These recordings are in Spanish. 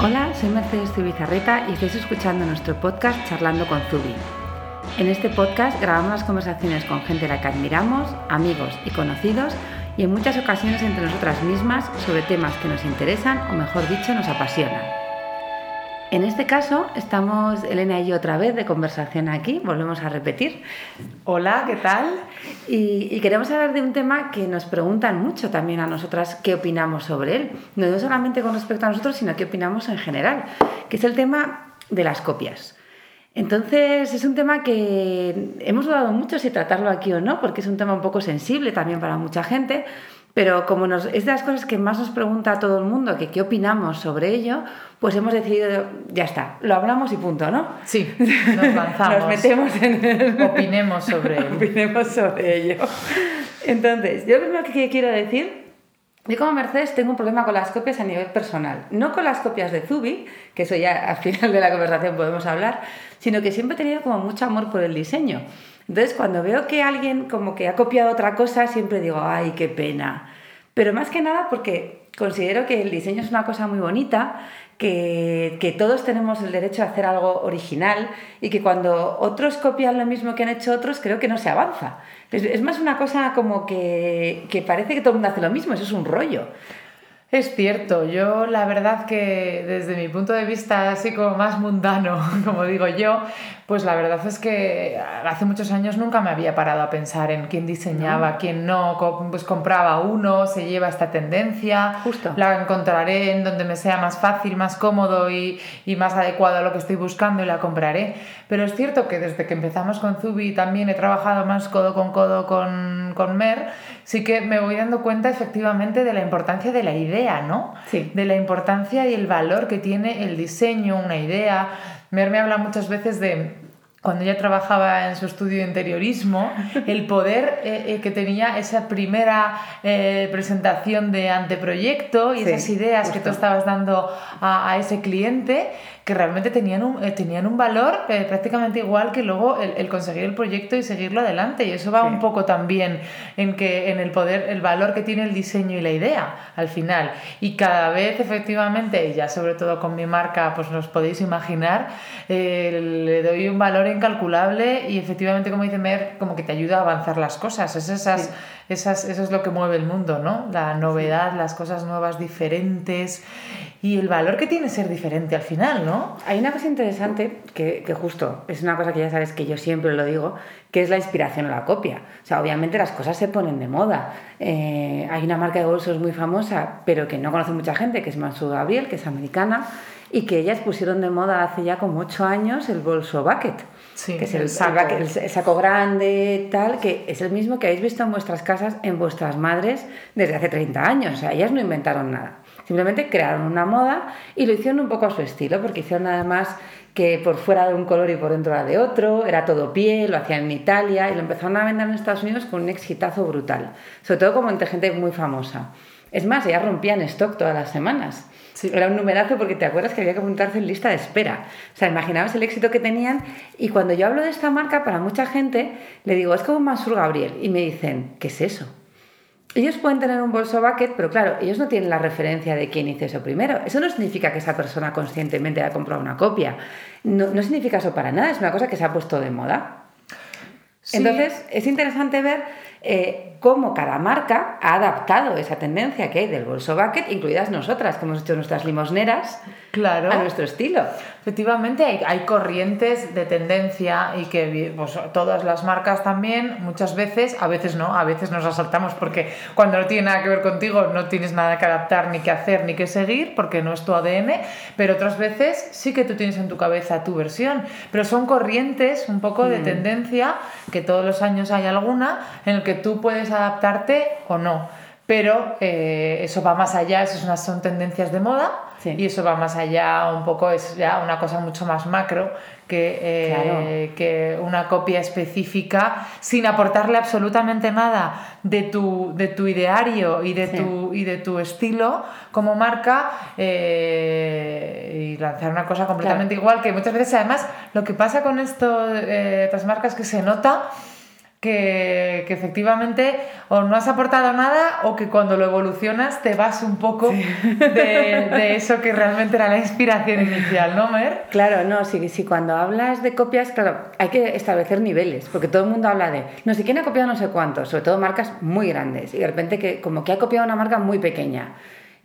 Hola, soy Mercedes Zubizarreta y estáis escuchando nuestro podcast Charlando con Zubi. En este podcast grabamos las conversaciones con gente a la que admiramos, amigos y conocidos y en muchas ocasiones entre nosotras mismas sobre temas que nos interesan o mejor dicho nos apasionan. En este caso estamos Elena y yo otra vez de conversación aquí, volvemos a repetir. Hola, ¿qué tal? Y, queremos hablar de un tema que nos preguntan mucho también a nosotras qué opinamos sobre él. No solamente con respecto a nosotros, sino qué opinamos en general, que es el tema de las copias. Entonces es un tema que hemos dudado mucho si tratarlo aquí o no, porque es un tema un poco sensible también para mucha gente, pero como nos, es de las cosas que más nos pregunta a todo el mundo, que qué opinamos sobre ello, pues hemos decidido, ya está, lo hablamos y punto, ¿no? Sí, nos lanzamos. nos metemos en el... Opinemos sobre ello. Opinemos sobre ello. Entonces, yo lo primero que quiero decir yo como Mercedes tengo un problema con las copias a nivel personal. No con las copias de Zubi, que eso ya al final de la conversación podemos hablar, sino que siempre he tenido como mucho amor por el diseño. Entonces, cuando veo que alguien como que ha copiado otra cosa, siempre digo, ay, qué pena. Pero más que nada porque considero que el diseño es una cosa muy bonita, que, que, todos tenemos el derecho a hacer algo original y que cuando otros copian lo mismo que han hecho otros, creo que no se avanza. Es, es más una cosa como que, que parece que todo el mundo hace lo mismo, eso es un rollo. Es cierto, yo la verdad que desde mi punto de vista así como más mundano, como digo yo, pues la verdad es que hace muchos años nunca me había parado a pensar en quién diseñaba, quién no, pues compraba uno, se lleva esta tendencia, Justo. la encontraré en donde me sea más fácil, más cómodo y, y, más adecuado a lo que estoy buscando y la compraré. Pero es cierto que desde que empezamos con Zubi también he trabajado más codo con codo con, con Mer, sí que me voy dando cuenta efectivamente de la importancia de la idea, ¿no? Sí. De la importancia y el valor que tiene el diseño, una idea. Mer me habla muchas veces de cuando ella trabajaba en su estudio de interiorismo, el poder eh, eh, que tenía esa primera eh, presentación de anteproyecto y Sí, esas ideas que tú estabas dando a, a ese cliente que realmente tenían un, eh, tenían un valor eh, prácticamente igual que luego el, el conseguir el proyecto y seguirlo adelante. Y eso va Sí. un poco también en, que, en el poder, el valor que tiene el diseño y la idea al final. Y cada vez efectivamente, y ya sobre todo con mi marca, pues nos podéis imaginar, eh, le doy un valor incalculable y efectivamente, como dice Mer, como que te ayuda a avanzar las cosas. Es esas, Sí. esas, eso es lo que mueve el mundo, ¿no? La novedad, las cosas nuevas, diferentes y el valor que tiene ser diferente al final, ¿no? Hay una cosa interesante que, que justo es una cosa que ya sabes que yo siempre lo digo, que es la inspiración o la copia. O sea, obviamente las cosas se ponen de moda. Eh, hay una marca de bolsos muy famosa, pero que no conoce mucha gente, que es Mansu Gabriel, que es americana, y que ellas pusieron de moda hace ya como ocho años el bolso bucket. Sí, que es el, el saco. el bucket- el- el saco grande, tal, que es el mismo que habéis visto en vuestras casas, en vuestras madres, desde hace 30 años. O sea, ellas no inventaron nada. Simplemente crearon una moda y lo hicieron un poco a su estilo, porque hicieron además que por fuera de un color y por dentro era de otro, era todo piel, lo hacían en Italia y lo empezaron a vender en Estados Unidos con un exitazo brutal, sobre todo como entre gente muy famosa. Es más, ellas rompían stock todas las semanas. Sí. Era un numerazo porque te acuerdas que había que apuntarse en lista de espera. O sea, imaginaos el éxito que tenían. Y cuando yo hablo de esta marca, para mucha gente, le digo, es como Mansur Gabriel. Y me dicen, ¿qué es eso? Ellos pueden tener un bolso bucket, pero claro, ellos no tienen la referencia de quién hizo eso primero. Eso no significa que esa persona conscientemente haya comprado una copia. No, no significa eso para nada, es una cosa que se ha puesto de moda. Sí. Entonces, es interesante ver eh, cómo cada marca ha adaptado esa tendencia que hay del bolso bucket, incluidas nosotras, que hemos hecho nuestras limosneras, Claro. a nuestro estilo. Efectivamente, hay, hay corrientes de tendencia y que pues, todas las marcas también, muchas veces, a veces no, a veces nos asaltamos porque cuando no tiene nada que ver contigo no tienes nada que adaptar, ni que hacer, ni que seguir, porque no es tu ADN, pero otras veces sí que tú tienes en tu cabeza tu versión, pero son corrientes un poco Mm. de tendencia, que todos los años hay alguna, en el que tú puedes adaptarte o no. Pero eh, eso va más allá, eso es una- son tendencias de moda Sí. y eso va más allá, un poco es ya una cosa mucho más macro que, eh, que una copia específica sin aportarle absolutamente nada de tu, de tu ideario y de, Sí. tu, y de tu estilo como marca eh, y lanzar una cosa completamente igual que muchas veces además lo que pasa con esto, estas marcas que se nota que, que, efectivamente o no has aportado nada o que cuando lo evolucionas te vas un poco de, de, eso que realmente era la inspiración inicial, ¿no, Mer? Claro, no, sí, sí, cuando hablas de copias, claro, hay que establecer niveles, porque todo el mundo habla de no sé quién ha copiado no sé cuántos, sobre todo marcas muy grandes, y de repente que como que ha copiado una marca muy pequeña.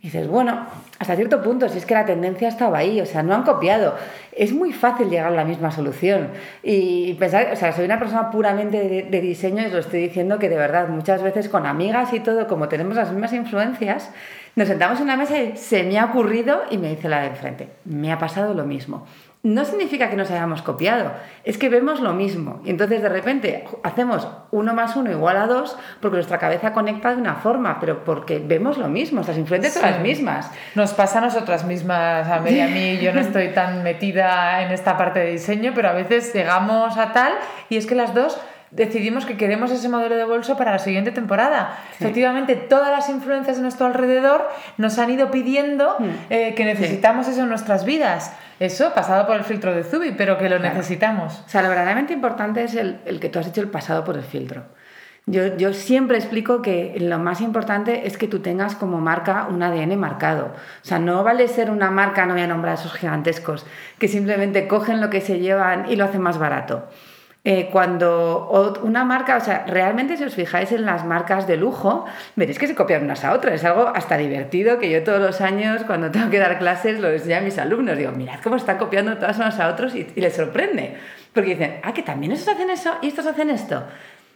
Y dices, bueno, hasta cierto punto, si es que la tendencia estaba ahí, o sea, no han copiado. Es muy fácil llegar a la misma solución. Y pensar, o sea, soy una persona puramente de, diseño y os lo estoy diciendo que de verdad, muchas veces con amigas y todo, como tenemos las mismas influencias, nos sentamos en una mesa y se me ha ocurrido y me dice la de enfrente, me ha pasado lo mismo no significa que nos hayamos copiado, es que vemos lo mismo. Y entonces de repente hacemos uno más uno igual a dos porque nuestra cabeza conecta de una forma, pero porque vemos lo mismo, nuestras influencias son las mismas. Nos pasa a nosotras mismas, a mí, a mí, yo no estoy tan metida en esta parte de diseño, pero a veces llegamos a tal y es que las dos decidimos que queremos ese modelo de bolso para la siguiente temporada. Efectivamente, todas las influencias de nuestro alrededor nos han ido pidiendo mm. eh, que necesitamos eso en nuestras vidas. Eso pasado por el filtro de Zubi, pero que lo necesitamos. O sea, lo verdaderamente importante es el, el, que tú has hecho el pasado por el filtro. Yo, yo, siempre explico que lo más importante es que tú tengas como marca un ADN marcado. O sea, no vale ser una marca, no voy a nombrar a esos gigantescos, que simplemente cogen lo que se llevan y lo hacen más barato. Eh, cuando una marca, o sea, realmente si os fijáis en las marcas de lujo, veréis que se copian unas a otras. Es algo hasta divertido que yo todos los años, cuando tengo que dar clases, lo enseño a mis alumnos. Digo, mirad cómo están copiando todas unas a otros y, y les sorprende. Porque dicen, ah, que también estos hacen eso y estos hacen esto.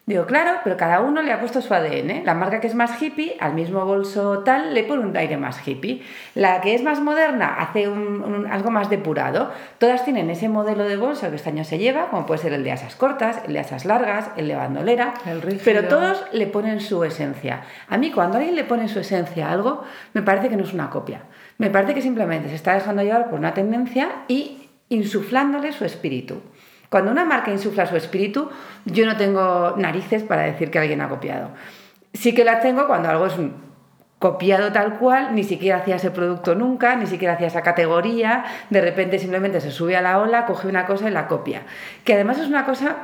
Digo, claro, pero cada uno le ha puesto su ADN. La marca que es más hippie, al mismo bolso tal, le pone un aire más hippie. La que es más moderna hace un, algo más depurado. Todas tienen ese modelo de bolso que este año se lleva, como puede ser el de asas cortas, el de asas largas, el de bandolera. El pero todos le ponen su esencia. A mí, cuando alguien le pone su esencia a algo, me parece que no es una copia. Me parece que simplemente se está dejando llevar por una tendencia y insuflándole su espíritu. Cuando una marca insufla su espíritu, yo no tengo narices para decir que alguien ha copiado. Sí que las tengo cuando algo es copiado tal cual, ni siquiera hacía ese producto nunca, ni siquiera hacía esa categoría, de repente simplemente se sube a la ola, coge una cosa y la copia. Que además es una cosa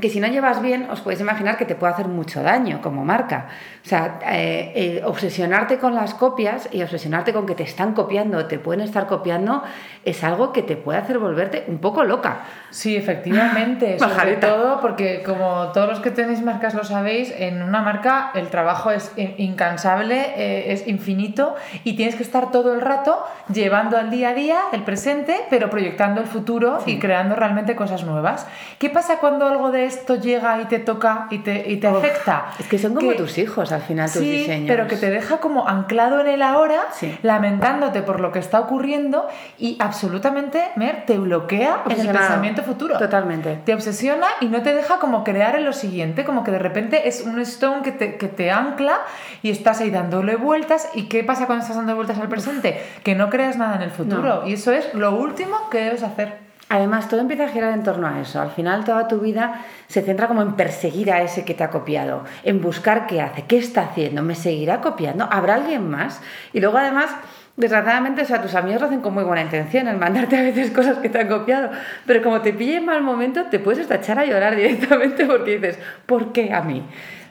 que si no llevas bien, os podéis imaginar que te puede hacer mucho daño como marca. O sea, eh, eh, obsesionarte con las copias y obsesionarte con que te están copiando, te pueden estar copiando, es algo que te puede hacer volverte un poco loca. Sí, efectivamente. sobre todo porque, como todos los que tenéis marcas lo sabéis, en una marca el trabajo es incansable, eh, es infinito y tienes que estar todo el rato llevando al día a día el presente, pero proyectando el futuro y creando realmente cosas nuevas. ¿Qué pasa cuando algo de esto llega y te toca y te, y te afecta. Es que son como tus hijos al final, tus sí, diseños. Pero que te deja como anclado en el ahora, lamentándote por lo que está ocurriendo y absolutamente, Mer, te bloquea en el pensamiento futuro. Totalmente. Te obsesiona y no te deja como crear en lo siguiente, como que de repente es un stone que te, que te ancla y estás ahí dándole vueltas. ¿Y qué pasa cuando estás dando vueltas al presente? Que no creas nada en el futuro. Y eso es lo último que debes hacer. Además, todo empieza a girar en torno a eso. Al final, toda tu vida se centra como en perseguir a ese que te ha copiado, en buscar qué hace, qué está haciendo, me seguirá copiando, habrá alguien más. Y luego, además, desgraciadamente, o sea, tus amigos lo hacen con muy buena intención, en mandarte a veces cosas que te han copiado, pero como te pille en mal momento, te puedes hasta echar a llorar directamente porque dices, ¿por qué a mí?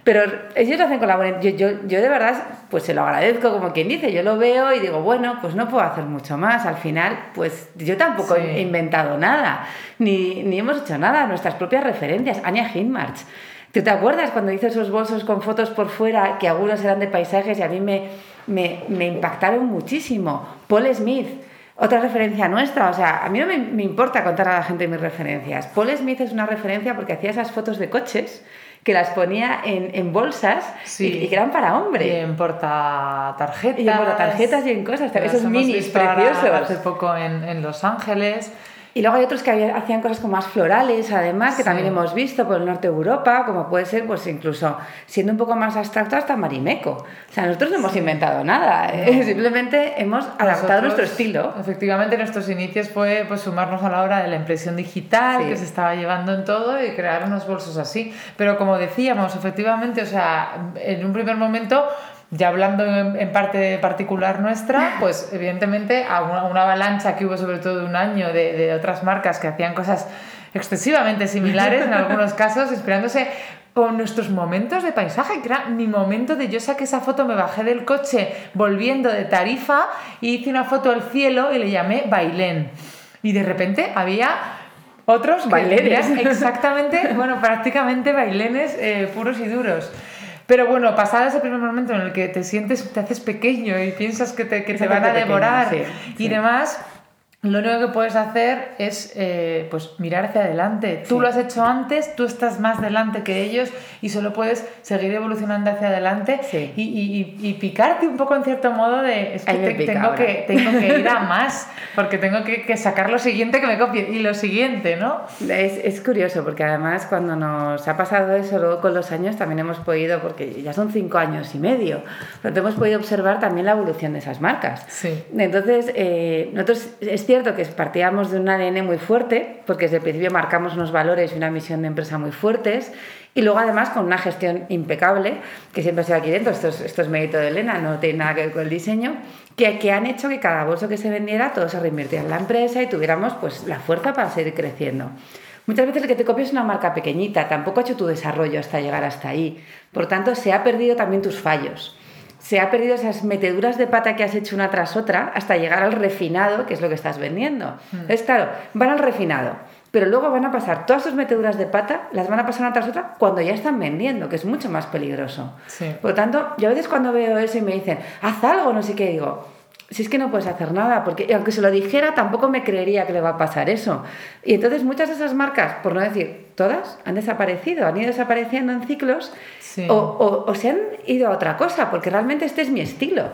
Pero ellos lo hacen con la buena... Yo, yo, yo de verdad, pues se lo agradezco como quien dice, yo lo veo y digo, bueno, pues no puedo hacer mucho más. Al final, pues yo tampoco he inventado nada, ni, ni hemos hecho nada, nuestras propias referencias. Anya Hinmarch. ¿Tú te acuerdas cuando hice esos bolsos con fotos por fuera, que algunos eran de paisajes y a mí me, me, me impactaron muchísimo? Paul Smith, otra referencia nuestra, o sea, a mí no me, me, importa contar a la gente mis referencias. Paul Smith es una referencia porque hacía esas fotos de coches que las ponía en, en bolsas y, que eran para hombre. Y en portatarjetas. Y en portatarjetas y en cosas. Esos minis preciosos. Hace poco en, en Los Ángeles. Y luego hay otros que hacían cosas como más florales, además, que también hemos visto por el norte de Europa, como puede ser, pues incluso siendo un poco más abstracto, hasta Marimeco. O sea, nosotros no hemos inventado nada, ¿eh? simplemente hemos adaptado nuestro estilo. Efectivamente, nuestros inicios fue pues, sumarnos a la hora de la impresión digital que se estaba llevando en todo y crear unos bolsos así. Pero como decíamos, efectivamente, o sea, en un primer momento ya hablando en, parte particular nuestra, pues evidentemente a una, avalancha que hubo sobre todo de un año de, de, otras marcas que hacían cosas excesivamente similares en algunos casos, inspirándose con nuestros momentos de paisaje, que era mi momento de yo saqué esa foto, me bajé del coche volviendo de Tarifa y hice una foto al cielo y le llamé Bailén. Y de repente había otros bailenes. Exactamente, bueno, prácticamente bailenes eh, puros y duros. Pero bueno, pasado ese primer momento en el que te sientes, te haces pequeño y piensas que te, que te van a devorar y demás, lo único que puedes hacer es eh, pues mirar hacia adelante. Tú lo has hecho antes, tú estás más delante que ellos y solo puedes seguir evolucionando hacia adelante y, y, y, picarte un poco en cierto modo de es que, tengo, que tengo que ir a más porque tengo que, que, sacar lo siguiente que me copie y lo siguiente, ¿no? Es, es, curioso porque además cuando nos ha pasado eso luego con los años también hemos podido, porque ya son cinco años y medio, pero hemos podido observar también la evolución de esas marcas. Sí. Entonces, eh, nosotros cierto que partíamos de un ADN muy fuerte, porque desde el principio marcamos unos valores y una misión de empresa muy fuertes, y luego además con una gestión impecable, que siempre ha sido aquí dentro, esto es, esto es mérito de Elena, no tiene nada que ver con el diseño, que, que, han hecho que cada bolso que se vendiera todo se reinvirtiera en la empresa y tuviéramos pues la fuerza para seguir creciendo. Muchas veces el que te copias es una marca pequeñita, tampoco ha hecho tu desarrollo hasta llegar hasta ahí. Por tanto, se ha perdido también tus fallos se ha perdido esas meteduras de pata que has hecho una tras otra hasta llegar al refinado, que es lo que estás vendiendo. Mm. Es claro, van al refinado, pero luego van a pasar todas sus meteduras de pata, las van a pasar una tras otra cuando ya están vendiendo, que es mucho más peligroso. Por lo tanto, yo a veces cuando veo eso y me dicen, haz algo, no sé qué, digo, si es que no puedes hacer nada, porque aunque se lo dijera, tampoco me creería que le va a pasar eso. Y entonces muchas de esas marcas, por no decir todas, han desaparecido, han ido desapareciendo en ciclos o, o, se han ido a otra cosa, porque realmente este es mi estilo.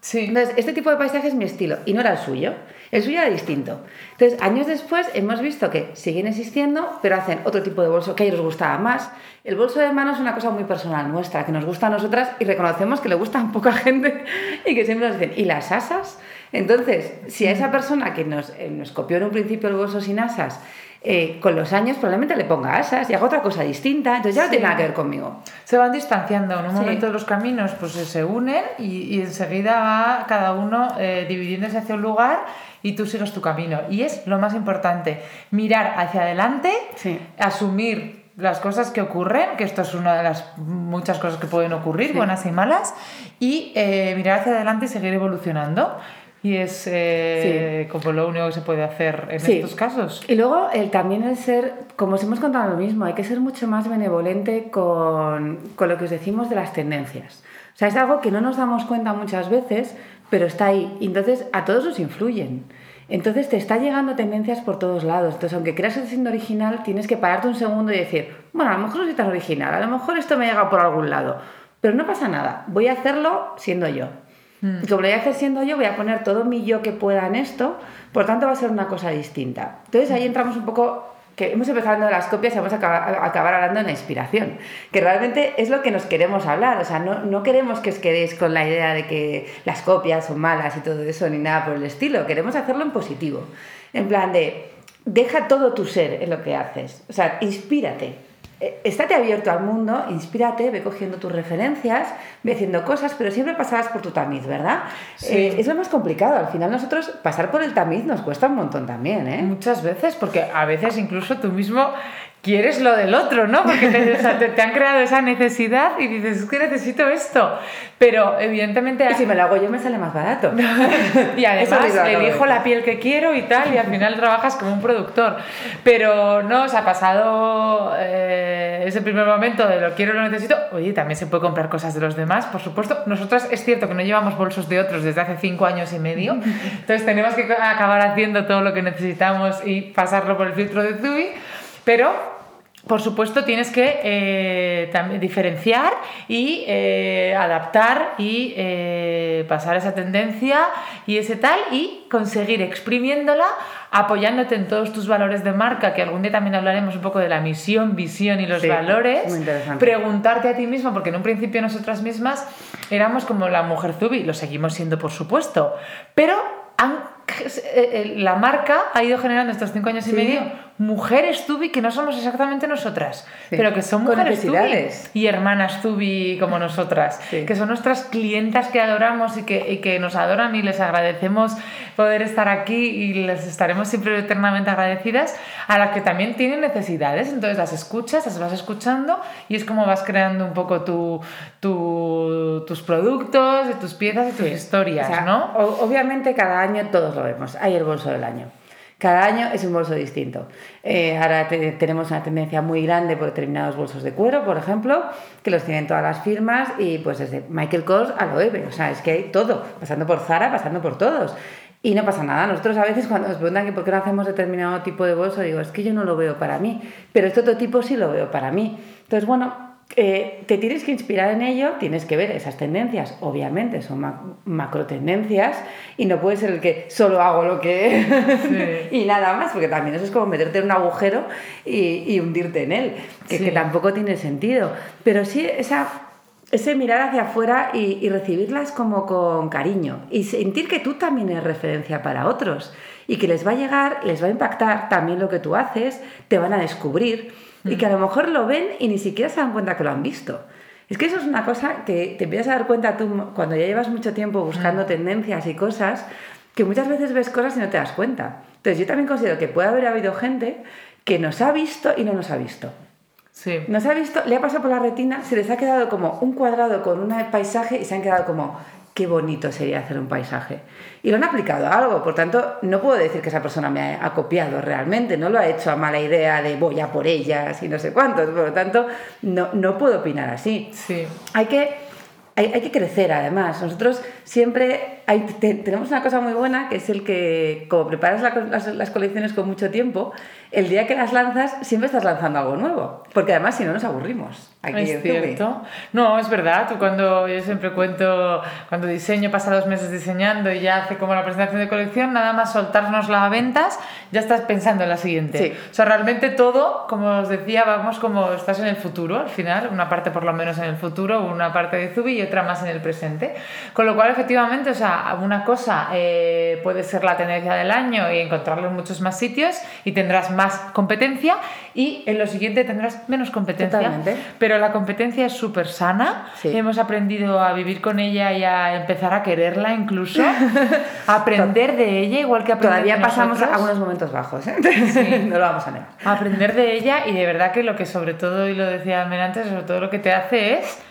Sí. Entonces, este tipo de paisaje es mi estilo y no era el suyo. El suyo era distinto. Entonces, años después hemos visto que siguen existiendo, pero hacen otro tipo de bolso que a ellos les gustaba más. El bolso de mano es una cosa muy personal nuestra, que nos gusta a nosotras y reconocemos que le gusta a poca gente y que siempre nos dicen, ¿y las asas? Entonces, si a esa persona que nos, eh, nos copió en un principio el bolso sin asas, eh, con los años probablemente le ponga asas y haga otra cosa distinta, entonces ya no tiene nada que ver conmigo. Se van distanciando, en un momento los caminos pues se unen y, y enseguida va cada uno eh, dividiéndose hacia un lugar y tú sigues tu camino. Y es lo más importante, mirar hacia adelante, asumir las cosas que ocurren, que esto es una de las muchas cosas que pueden ocurrir, buenas y malas, y eh, mirar hacia adelante y seguir evolucionando. Y es eh, como lo único que se puede hacer en estos casos. Y luego el, también el ser, como os hemos contado lo mismo, hay que ser mucho más benevolente con, con lo que os decimos de las tendencias. O sea, es algo que no nos damos cuenta muchas veces, pero está ahí. Entonces, a todos nos influyen. Entonces, te está llegando tendencias por todos lados. Entonces, aunque creas que siendo original, tienes que pararte un segundo y decir, bueno, a lo mejor no soy tan original, a lo mejor esto me llega por algún lado. Pero no pasa nada, voy a hacerlo siendo yo. Mm. Y como lo voy a hacer siendo yo, voy a poner todo mi yo que pueda en esto, por tanto va a ser una cosa distinta. Entonces ahí entramos un poco que hemos empezado hablando de las copias y vamos a acabar, hablando de la inspiración, que realmente es lo que nos queremos hablar, o sea, no, no, queremos que os quedéis con la idea de que las copias son malas y todo eso, ni nada por el estilo, queremos hacerlo en positivo, en plan de, deja todo tu ser en lo que haces, o sea, inspírate, estate abierto al mundo, inspírate, ve cogiendo tus referencias, ve haciendo cosas, pero siempre pasabas por tu tamiz, ¿verdad? Sí. Eh, es lo más complicado. Al final nosotros pasar por el tamiz nos cuesta un montón también, ¿eh? Muchas veces, porque a veces incluso tú mismo quieres lo del otro, ¿no? Porque te, han creado esa necesidad y dices, es que necesito esto. Pero evidentemente... Y si me lo hago yo me sale más barato. y además elijo la piel que quiero y tal, y al final trabajas como un productor. Pero no, os ha pasado eh, ese primer momento de lo quiero, lo necesito. Oye, también se puede comprar cosas de los demás, por supuesto. Nosotras es cierto que no llevamos bolsos de otros desde hace cinco años y medio. Entonces tenemos que acabar haciendo todo lo que necesitamos y pasarlo por el filtro de Zui. Pero por supuesto, tienes que eh, diferenciar y eh, adaptar y eh, pasar esa tendencia y ese tal y conseguir exprimiéndola, apoyándote en todos tus valores de marca, que algún día también hablaremos un poco de la misión, visión y los valores. Preguntarte a ti mismo, porque en un principio nosotras mismas éramos como la mujer Zubi, lo seguimos siendo por supuesto, pero han, la marca ha ido generando estos cinco años y medio mujeres Tubi que no somos exactamente nosotras, Sí. pero que son mujeres Tubi y hermanas Tubi como nosotras, Sí. que son nuestras clientas que adoramos y que, y que nos adoran y les agradecemos poder estar aquí y les estaremos siempre eternamente agradecidas, a las que también tienen necesidades, entonces las escuchas, las vas escuchando y es como vas creando un poco tu, tu- tus productos, tus piezas y tus historias, O sea, ¿no? obviamente cada año todos lo vemos, hay el bolso del año. Cada año es un bolso distinto. Eh, ahora te- tenemos una tendencia muy grande por determinados bolsos de cuero, por ejemplo, que los tienen todas las firmas y pues desde Michael Kors a Loewe. O sea, es que hay todo, pasando por Zara, pasando por todos. Y no pasa nada. Nosotros a veces cuando nos preguntan que por qué no hacemos determinado tipo de bolso, digo, es que yo no lo veo para mí, pero este otro tipo sí lo veo para mí. Entonces, bueno, eh, te tienes que inspirar en ello, tienes que ver esas tendencias, obviamente son ma- macro tendencias y no puede ser el que solo hago lo que y nada más, porque también eso es como meterte en un agujero y, y hundirte en él, que, Sí. que tampoco tiene sentido. Pero sí esa, ese mirar hacia afuera y, y recibirlas como con cariño y sentir que tú también eres referencia para otros y que les va a llegar, les va a impactar también lo que tú haces, te van a descubrir y que a lo mejor lo ven y ni siquiera se dan cuenta que lo han visto. Es que eso es una cosa que te empiezas a dar cuenta tú cuando ya llevas mucho tiempo buscando tendencias y cosas, que muchas veces ves cosas y no te das cuenta. Entonces yo también considero que puede haber habido gente que nos ha visto y no nos ha visto. Sí. Nos ha visto, le ha pasado por la retina, se les ha quedado como un cuadrado con un paisaje y se han quedado como, qué bonito sería hacer un paisaje. Y lo han aplicado a algo, por tanto, no puedo decir que esa persona me ha, copiado realmente, no lo ha hecho a mala idea de voy a por ellas y no sé cuántos, por lo tanto, no, no puedo opinar así. Sí. Hay que, hay, hay que crecer además. Nosotros siempre hay- te- tenemos una cosa muy buena que es el que, como preparas la las, las colecciones con mucho tiempo, el día que las lanzas siempre estás lanzando algo nuevo. Porque además si no nos aburrimos. Aquí es cierto. No, es verdad. Tú cuando yo siempre cuento, cuando diseño, pasa dos meses diseñando y ya hace como la presentación de colección, nada más soltarnos las ventas, ya estás pensando en la siguiente. Sí. O sea, realmente todo, como os decía, vamos como estás en el futuro al final, una parte por lo menos en el futuro, una parte de Zubi y otra más en el presente. Con lo cual, efectivamente, o sea, una cosa eh, puede ser la tendencia del año y encontrarlo en muchos más sitios y tendrás más competencia y en lo siguiente tendrás menos competencia. Totalmente. Pero la competencia es súper sana. Sí. Hemos aprendido a vivir con ella y a empezar a quererla incluso. a aprender de ella igual que aprender Todavía de pasamos algunos momentos bajos, ¿eh? no lo vamos a negar. Aprender de ella y de verdad que lo que sobre todo, y lo decía antes, sobre todo lo que te hace es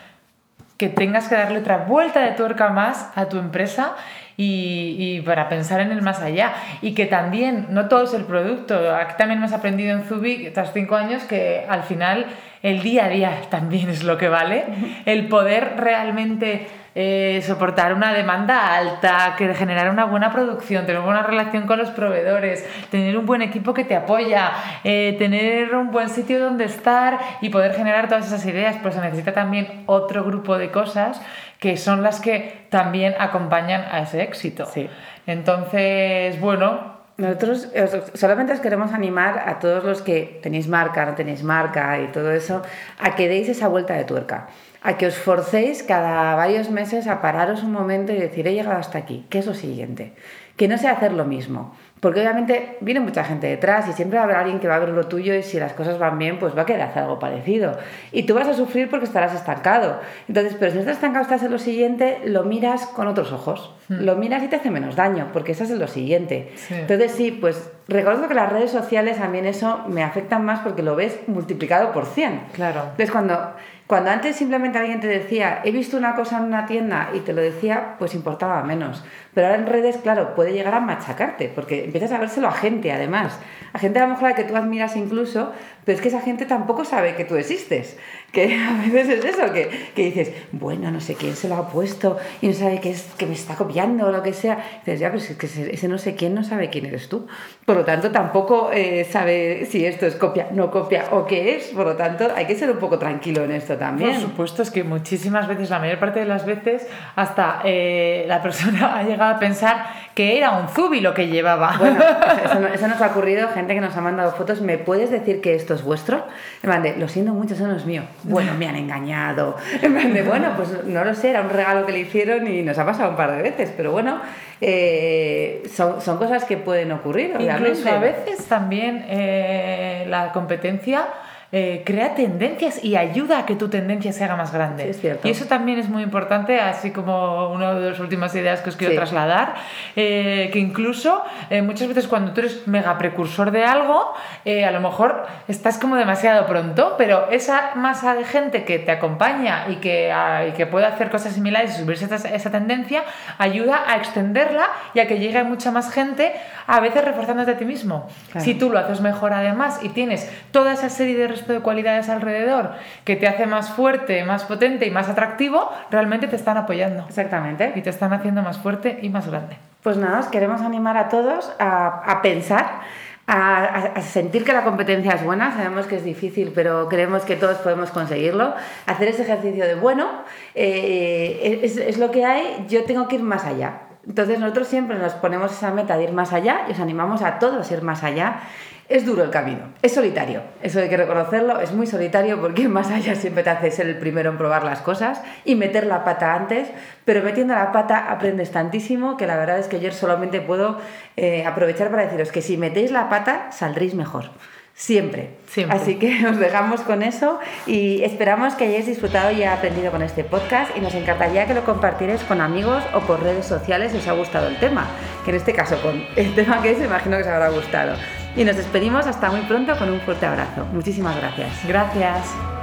que tengas que darle otra vuelta de tuerca más a tu empresa y, y para pensar en el más allá. Y que también, no todo es el producto. Aquí también hemos aprendido en Zubi, tras cinco años, que al final el día a día también es lo que vale. El poder realmente eh, soportar una demanda alta, que generar una buena producción, tener una buena relación con los proveedores, tener un buen equipo que te apoya, eh, tener un buen sitio donde estar y poder generar todas esas ideas, pues se necesita también otro grupo de cosas que son las que también acompañan a ese éxito. Sí. Entonces, bueno, Nosotros os- solamente os queremos animar a todos los que tenéis marca, no tenéis marca y todo eso, a que deis esa vuelta de tuerca, a que os forcéis cada varios meses a pararos un momento y decir, he llegado hasta aquí, ¿qué es lo siguiente? Que no sea hacer lo mismo, porque obviamente viene mucha gente detrás y siempre va a haber alguien que va a ver lo tuyo y si las cosas van bien, pues va a querer hacer algo parecido. Y tú vas a sufrir porque estarás estancado. Entonces, pero si estás estancado, estás en lo siguiente, lo miras con otros ojos. Lo miras y te hace menos daño, porque estás en lo siguiente. Sí. Entonces, sí, pues reconozco que las redes sociales a mí en eso me afectan más porque lo ves multiplicado por 100. Claro. Entonces, cuando, cuando antes simplemente alguien te decía, he visto una cosa en una tienda y te lo decía, pues importaba menos. Pero ahora en redes, claro, puede llegar a machacarte, porque empiezas a vérselo a gente, además. A gente a lo mejor a la que tú admiras incluso, pero es que esa gente tampoco sabe que tú existes. Que a veces es eso, que, que dices, bueno, no sé quién se lo ha puesto y no sabe que, es, que me está copiando o lo que sea. Y dices, ya, pero es que ese, ese no sé quién no sabe quién eres tú. Por lo tanto, tampoco eh, sabe si esto es copia, no copia o qué es. Por lo tanto, hay que ser un poco tranquilo en esto también. Por supuesto, es que muchísimas veces, la mayor parte de las veces, hasta eh, la persona ha llegado a pensar que era un zubi lo que llevaba. Bueno, eso, eso, nos ha ocurrido, gente que nos ha mandado fotos. ¿Me puedes decir que esto es vuestro? En lo siento mucho, eso no es mío. Bueno, me han engañado. En bueno, pues no lo sé, era un regalo que le hicieron y nos ha pasado un par de veces, pero bueno, eh, son, son, cosas que pueden ocurrir. Incluso a veces también eh, la competencia eh, crea tendencias y ayuda a que tu tendencia se haga más grande. es cierto. Y eso también es muy importante, así como una de las últimas ideas que os quiero trasladar, eh, que incluso eh, muchas veces cuando tú eres mega precursor de algo, a lo mejor estás como demasiado pronto, pero esa masa de gente que te acompaña y que, y que puede hacer cosas similares y subirse esa, esa tendencia, ayuda a extenderla y a que llegue mucha más gente, a veces reforzándote a ti mismo. Si tú lo haces mejor además y tienes toda esa serie de de cualidades alrededor que te hace más fuerte, más potente y más atractivo, realmente te están apoyando. Exactamente. Y te están haciendo más fuerte y más grande. Pues nada, os queremos animar a todos a, pensar. A, sentir que la competencia es buena, sabemos que es difícil, pero creemos que todos podemos conseguirlo. Hacer ese ejercicio de, bueno, eh, es, es lo que hay, yo tengo que ir más allá. Entonces nosotros siempre nos ponemos esa meta de ir más allá y os animamos a todos a ir más allá es duro el camino, es solitario, eso hay que reconocerlo, es muy solitario porque más allá siempre te hace ser el primero en probar las cosas y meter la pata antes, pero metiendo la pata aprendes tantísimo que la verdad es que yo solamente puedo eh, aprovechar para deciros que si metéis la pata saldréis mejor. Siempre. Siempre. Así que os dejamos con eso y esperamos que hayáis disfrutado y aprendido con este podcast y nos encantaría que lo compartierais con amigos o por redes sociales si os ha gustado el tema, que en este caso con el tema que es, imagino que os habrá gustado. Y nos despedimos hasta muy pronto con un fuerte abrazo. Muchísimas gracias. Gracias.